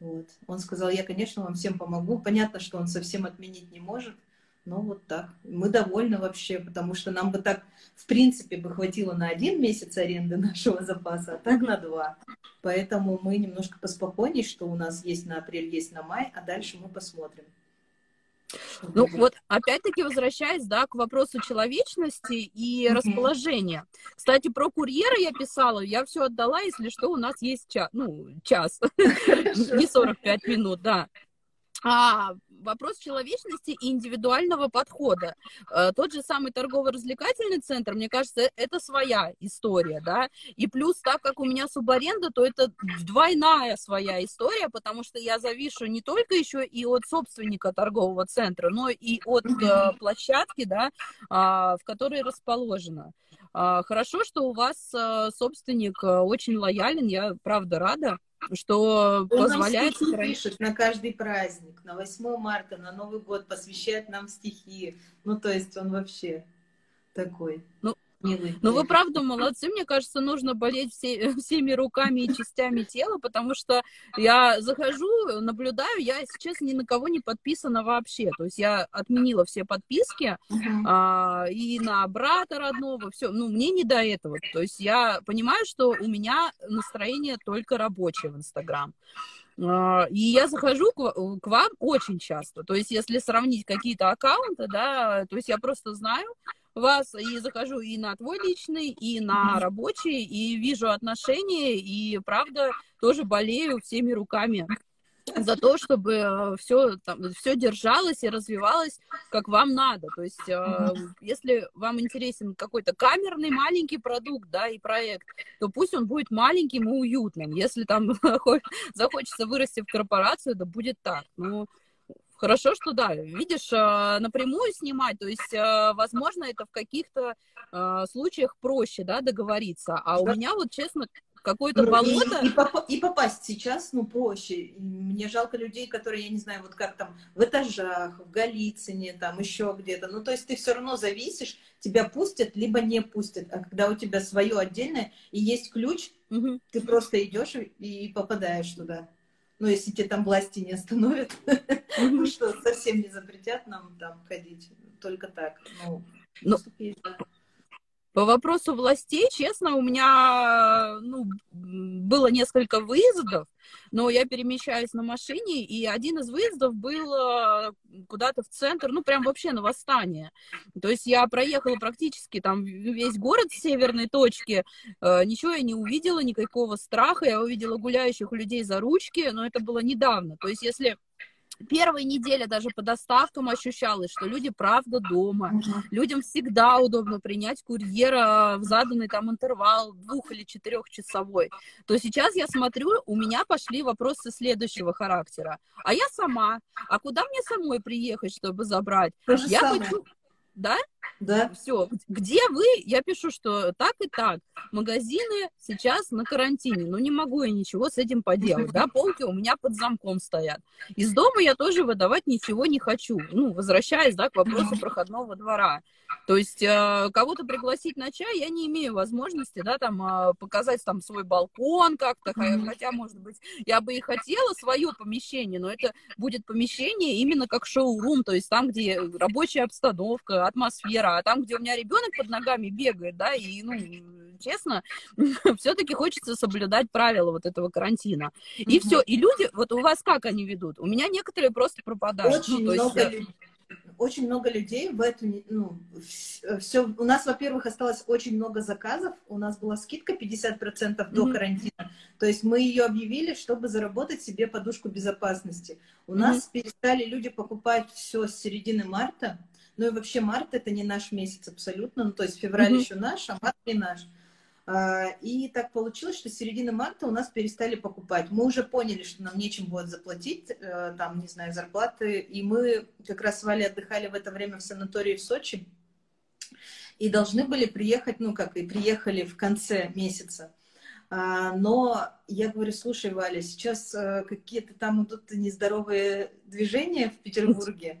Speaker 1: Вот. Он сказал, я, конечно, вам всем помогу. Понятно, что он совсем отменить не может, но вот так. Мы довольны вообще, потому что нам бы так, в принципе, бы хватило на один месяц аренды нашего запаса, а так на два. Поэтому мы немножко поспокойнее, что у нас есть на апрель, есть на май, а дальше мы посмотрим.
Speaker 2: Ну вот опять-таки возвращаясь, да, к вопросу человечности и расположения. Кстати, про курьера я писала, я все отдала, если что, у нас есть час, ну, час, не 45 минут, да. А, вопрос человечности и индивидуального подхода. Э, тот же самый торгово-развлекательный центр, мне кажется, это своя история, да, и плюс, так как у меня субаренда, то это двойная своя история, потому что я завишу не только еще и от собственника торгового центра, но и от э, площадки, да, а, в которой расположена. А, хорошо, что у вас э, собственник очень лоялен, я правда рада что Он позволяет...
Speaker 1: Нам пишет на каждый праздник, на 8 марта, на Новый год, посвящает нам стихи. Ну, то есть он вообще такой.
Speaker 2: Ну, Милый. Ну, вы правда молодцы. Мне кажется, нужно болеть все, всеми руками и частями тела, потому что я захожу, наблюдаю, я сейчас ни на кого не подписана вообще. То есть я отменила все подписки uh-huh. а, и на брата родного, все. Ну, мне не до этого. То есть я понимаю, что у меня настроение только рабочее в Инстаграм. А, и я захожу к вам очень часто. То есть, если сравнить какие-то аккаунты, да, то есть я просто знаю, вас и захожу и на твой личный, и на рабочий, и вижу отношения, и правда тоже болею всеми руками за то, чтобы все, там, все держалось и развивалось, как вам надо. То есть, э, если вам интересен какой-то камерный маленький продукт, да, и проект, то пусть он будет маленьким и уютным. Если там захочется вырасти в корпорацию, да будет так. Ну, Хорошо, что да, видишь, а, напрямую снимать, то есть, а, возможно, это в каких-то а, случаях проще, да, договориться. А у меня вот, честно, какое-то ну, болото.
Speaker 1: И, и, и попасть сейчас, ну, проще. Мне жалко людей, которые, я не знаю, вот как там в этажах, в Голицыне, там еще где-то. Ну, то есть ты все равно зависишь, тебя пустят, либо не пустят. А когда у тебя свое отдельное и есть ключ, угу. ты просто идешь и попадаешь туда. Ну, если тебе там власти не остановят, ну что, совсем не запретят нам там ходить. Только так. Ну, ну
Speaker 2: по вопросу властей, честно, у меня ну, было несколько выездов, но я перемещаюсь на машине, и один из выездов был э, куда-то в центр, ну, прям вообще на восстание. То есть я проехала практически там весь город с северной точки, э, ничего я не увидела, никакого страха, я увидела гуляющих людей за ручки, но это было недавно. То есть если первой неделе даже по доставкам ощущалось, что люди правда дома. Людям всегда удобно принять курьера в заданный там интервал двух- или четырехчасовой. То сейчас я смотрю, у меня пошли вопросы следующего характера. А я сама. А куда мне самой приехать, чтобы забрать? я самое. хочу да?
Speaker 1: Да.
Speaker 2: Все. Где вы? Я пишу, что так и так. Магазины сейчас на карантине. Ну, не могу я ничего с этим поделать. Да, полки у меня под замком стоят. Из дома я тоже выдавать ничего не хочу. Ну, возвращаясь, да, к вопросу проходного двора. То есть э, кого-то пригласить на чай я не имею возможности, да, там э, показать там свой балкон как-то, хотя, может быть, я бы и хотела свое помещение, но это будет помещение именно как шоу-рум, то есть там, где рабочая обстановка, атмосфера, а там, где у меня ребенок под ногами бегает, да, и, ну, честно, все-таки хочется соблюдать правила вот этого карантина. И все, и люди, вот у вас как они ведут? У меня некоторые просто пропадают.
Speaker 1: Очень ну, много есть, людей очень много людей в эту, ну, все, у нас, во-первых, осталось очень много заказов, у нас была скидка 50% до mm-hmm. карантина, то есть мы ее объявили, чтобы заработать себе подушку безопасности. У mm-hmm. нас перестали люди покупать все с середины марта, ну и вообще март это не наш месяц абсолютно, ну то есть февраль mm-hmm. еще наш, а март не наш. А, и так получилось, что с середины марта у нас перестали покупать. Мы уже поняли, что нам нечем будет заплатить, э, там, не знаю, зарплаты. И мы как раз с Валей отдыхали в это время в санатории в Сочи. И должны были приехать, ну как, и приехали в конце месяца. А, но я говорю, слушай, Валя, сейчас э, какие-то там идут нездоровые движения в Петербурге.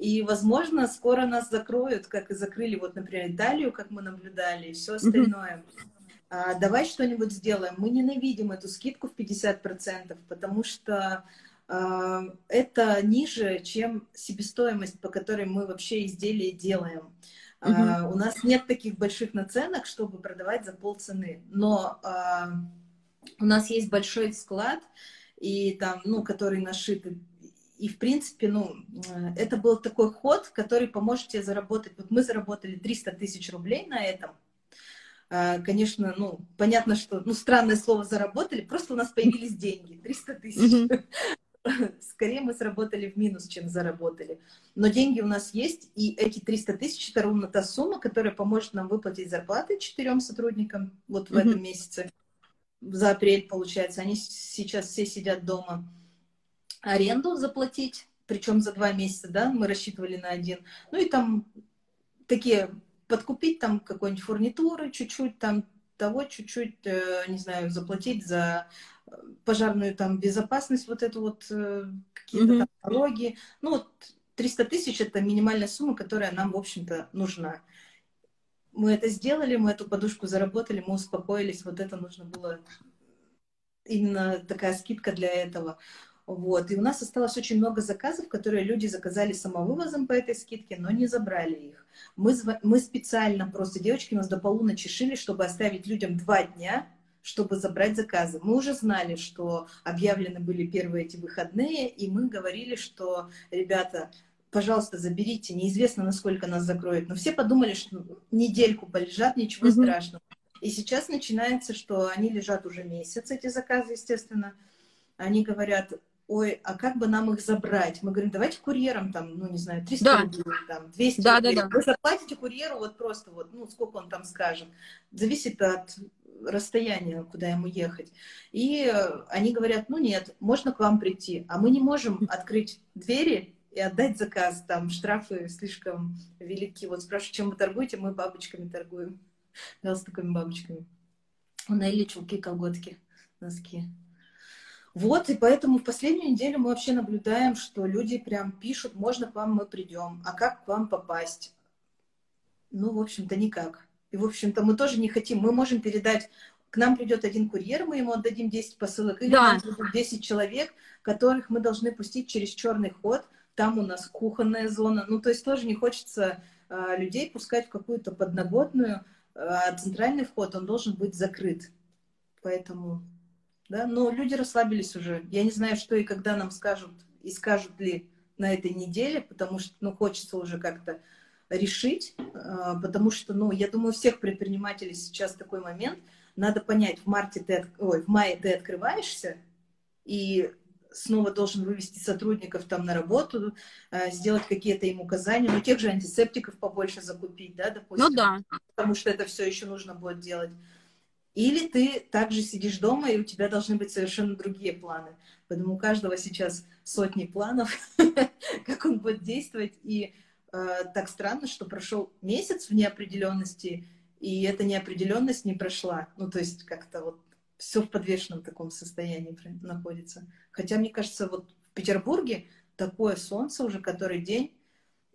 Speaker 1: И, возможно, скоро нас закроют, как и закрыли, вот, например, Италию, как мы наблюдали, и все остальное. А, давай что-нибудь сделаем. Мы ненавидим эту скидку в 50%, потому что а, это ниже, чем себестоимость, по которой мы вообще изделия делаем. Uh-huh. у нас нет таких больших наценок, чтобы продавать за полцены, но а, у нас есть большой склад, и там, ну, который нашит и, в принципе, ну, это был такой ход, который поможет тебе заработать. Вот мы заработали 300 тысяч рублей на этом. А, конечно, ну, понятно, что, ну, странное слово заработали, просто у нас появились деньги, 300 тысяч. скорее мы сработали в минус, чем заработали. Но деньги у нас есть, и эти 300 тысяч, это ровно та сумма, которая поможет нам выплатить зарплаты четырем сотрудникам вот в mm-hmm. этом месяце. За апрель, получается. Они сейчас все сидят дома. Аренду заплатить, причем за два месяца, да, мы рассчитывали на один. Ну и там такие подкупить там какой-нибудь фурнитуры, чуть-чуть там того, чуть-чуть, э, не знаю, заплатить за пожарную там безопасность, вот эту вот э, какие-то mm-hmm. там налоги. Ну, вот 300 тысяч это минимальная сумма, которая нам, в общем-то, нужна. Мы это сделали, мы эту подушку заработали, мы успокоились, вот это нужно было именно такая скидка для этого. Вот. И у нас осталось очень много заказов, которые люди заказали самовывозом по этой скидке, но не забрали их. Мы, мы специально просто, девочки нас до полуночи шили, чтобы оставить людям два дня, чтобы забрать заказы. Мы уже знали, что объявлены были первые эти выходные, и мы говорили, что, ребята, пожалуйста, заберите, неизвестно, насколько нас закроют. Но все подумали, что недельку полежат, ничего mm-hmm. страшного. И сейчас начинается, что они лежат уже месяц, эти заказы, естественно. Они говорят, ой, а как бы нам их забрать? Мы говорим, давайте курьером там, ну, не знаю, 300 да. рублей, там, 200 да, рублей. Да, да. Вы заплатите курьеру вот просто вот, ну, сколько он там скажет. Зависит от расстояние, куда ему ехать. И они говорят, ну нет, можно к вам прийти, а мы не можем открыть двери и отдать заказ, там штрафы слишком велики. Вот спрашиваю, чем вы торгуете, мы бабочками торгуем, галстуками бабочками. У Нелли чулки, колготки, носки. Вот, и поэтому в последнюю неделю мы вообще наблюдаем, что люди прям пишут, можно к вам мы придем, а как к вам попасть? Ну, в общем-то, никак. И, в общем-то, мы тоже не хотим. Мы можем передать к нам придет один курьер, мы ему отдадим 10 посылок, или да. нам 10 человек, которых мы должны пустить через черный ход, там у нас кухонная зона, ну, то есть тоже не хочется а, людей пускать в какую-то подноготную, а центральный вход, он должен быть закрыт, поэтому, да, но люди расслабились уже, я не знаю, что и когда нам скажут, и скажут ли на этой неделе, потому что, ну, хочется уже как-то решить, а, потому что, ну, я думаю, у всех предпринимателей сейчас такой момент. Надо понять, в марте ты, ой, в мае ты открываешься и снова должен вывести сотрудников там на работу, а, сделать какие-то им указания, ну, тех же антисептиков побольше закупить, да, допустим.
Speaker 2: Ну да.
Speaker 1: Потому что это все еще нужно будет делать. Или ты также сидишь дома, и у тебя должны быть совершенно другие планы. Поэтому у каждого сейчас сотни планов, как он будет действовать, и Э, так странно, что прошел месяц в неопределенности, и эта неопределенность не прошла. Ну, то есть как-то вот все в подвешенном таком состоянии находится. Хотя, мне кажется, вот в Петербурге такое солнце уже который день,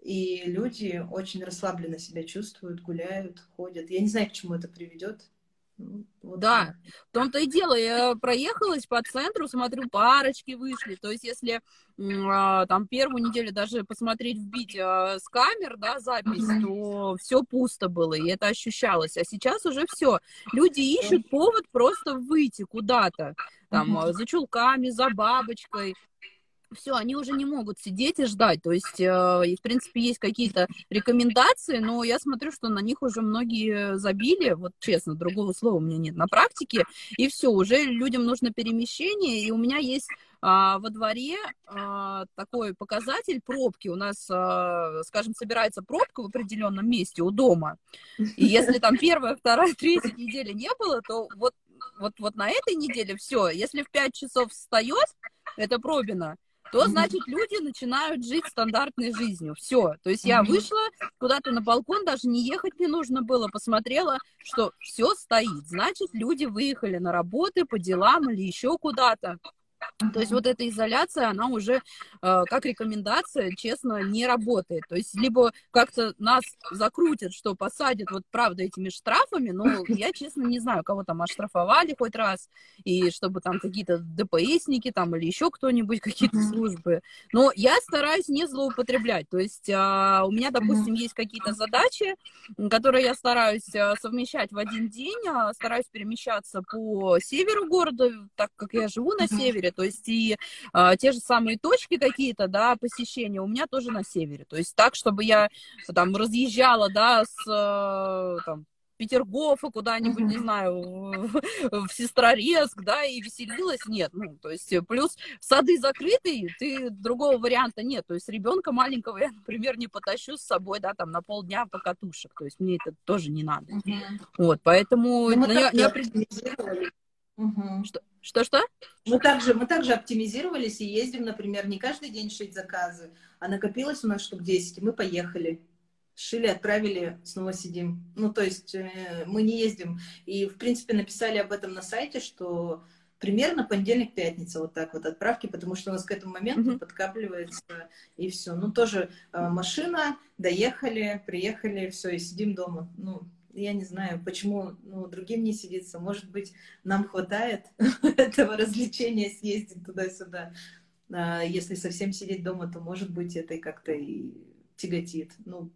Speaker 1: и люди очень расслабленно себя чувствуют, гуляют, ходят. Я не знаю, к чему это приведет.
Speaker 2: Ну, вот да, в том-то и дело. Я проехалась по центру, смотрю, парочки вышли. То есть, если а, там первую неделю даже посмотреть, вбить а, с камер, да, запись, то все пусто было, и это ощущалось. А сейчас уже все. Люди ищут повод просто выйти куда-то. Там, а, за чулками, за бабочкой все, они уже не могут сидеть и ждать. То есть, э, в принципе, есть какие-то рекомендации, но я смотрю, что на них уже многие забили. Вот честно, другого слова у меня нет на практике. И все, уже людям нужно перемещение. И у меня есть а, во дворе а, такой показатель пробки. У нас, а, скажем, собирается пробка в определенном месте у дома. И если там первая, вторая, третья неделя не было, то вот, вот, вот на этой неделе все. Если в 5 часов встает, это пробина, то, значит, люди начинают жить стандартной жизнью. Все. То есть я вышла куда-то на балкон, даже не ехать не нужно было, посмотрела, что все стоит. Значит, люди выехали на работы, по делам или еще куда-то. То есть вот эта изоляция, она уже э, как рекомендация, честно, не работает. То есть либо как-то нас закрутят, что посадят вот правда этими штрафами, но я, честно, не знаю, кого там оштрафовали хоть раз, и чтобы там какие-то ДПСники там или еще кто-нибудь, какие-то службы. Но я стараюсь не злоупотреблять. То есть э, у меня, допустим, есть какие-то задачи, которые я стараюсь э, совмещать в один день, э, стараюсь перемещаться по северу города, так как я живу на севере, то есть и а, те же самые точки какие-то, да, посещения у меня тоже на севере. То есть так, чтобы я там разъезжала, да, с, э, там, Петергофа куда-нибудь, не знаю, в, Сестрорецк, да, и веселилась, нет, ну, то есть плюс сады закрытые, ты другого варианта нет, то есть ребенка маленького я, например, не потащу с собой, да, там на полдня по катушек, то есть мне это тоже не надо, вот, поэтому
Speaker 1: Ну,
Speaker 2: я, я- что, что, что?
Speaker 1: Мы также, мы также оптимизировались и ездим, например, не каждый день шить заказы, а накопилось у нас штук 10, и мы поехали. Шили, отправили, снова сидим. Ну, то есть э, мы не ездим. И, в принципе, написали об этом на сайте, что примерно понедельник-пятница вот так вот отправки, потому что у нас к этому моменту
Speaker 2: Мгм.
Speaker 1: подкапливается и все. Ну, тоже э, машина, доехали, приехали, все, и сидим дома. Ну, я не знаю, почему ну, другим не сидится. Может быть, нам хватает этого развлечения съездить туда-сюда. А если совсем сидеть дома, то, может быть, это и как-то и тяготит. Ну,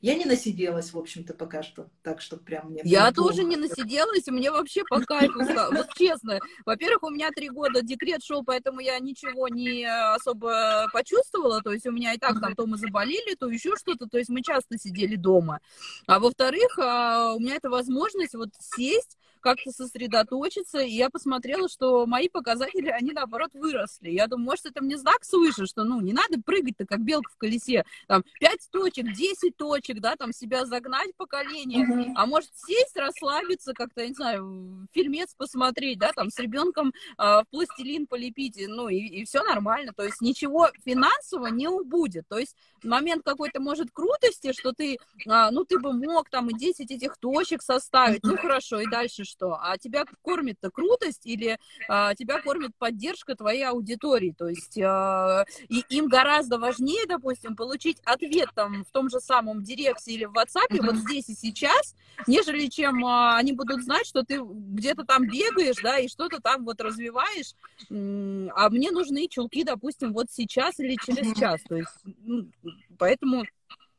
Speaker 1: я не насиделась, в общем-то, пока что. Так что прям мне...
Speaker 2: Я тоже
Speaker 1: плохо.
Speaker 2: не насиделась, мне вообще по кайфу. Вот честно, во-первых, у меня три года декрет шел, поэтому я ничего не особо почувствовала. То есть у меня и так там то мы заболели, то еще что-то. То есть мы часто сидели дома. А во-вторых, а, у меня это возможность вот сесть, как-то сосредоточиться, и я посмотрела, что мои показатели, они наоборот выросли. Я думаю, может, это мне знак свыше, что, ну, не надо прыгать-то, как белка в колесе, там, 5 точек, 10 точек, да, там, себя загнать по колене,
Speaker 1: Мгм.
Speaker 2: а может сесть, расслабиться, как-то, я не знаю, фильмец посмотреть, да, там с ребенком в пластилин полепить, и, ну и, все нормально. То есть ничего финансово не убудет. То есть момент какой-то может крутости, что ты, а, ну ты бы мог там и 10 этих точек составить, ну хорошо, и дальше что? А тебя кормит-то крутость или а, тебя кормит поддержка твоей аудитории? То есть а, и им гораздо важнее, допустим, получить ответ там в том же самом Директе или в WhatsApp вот здесь и сейчас, нежели чем а, они будут знать, что ты где-то там бегаешь, да, и что-то там вот развиваешь, а мне нужны чулки, допустим, вот сейчас или через час, то есть, поэтому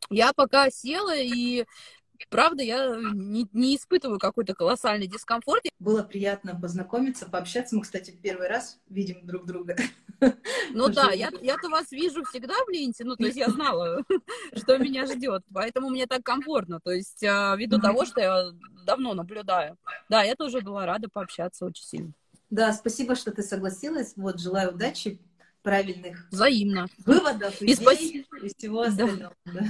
Speaker 2: я пока села и Правда, я не, не испытываю какой-то колоссальный дискомфорт.
Speaker 1: Было приятно познакомиться, пообщаться. Мы, кстати, первый раз видим друг друга.
Speaker 2: Ну да, я, я-то вас вижу всегда в ленте, ну то есть я знала, что меня ждет, поэтому мне так комфортно, то есть а, ввиду того, что я давно наблюдаю. Да, я тоже была рада пообщаться очень сильно.
Speaker 1: Да, спасибо, что ты согласилась. Вот, желаю удачи, правильных
Speaker 2: Взаимно.
Speaker 1: выводов,
Speaker 2: И
Speaker 1: идей
Speaker 2: спаси-
Speaker 1: и всего
Speaker 2: Да.
Speaker 1: остального. да.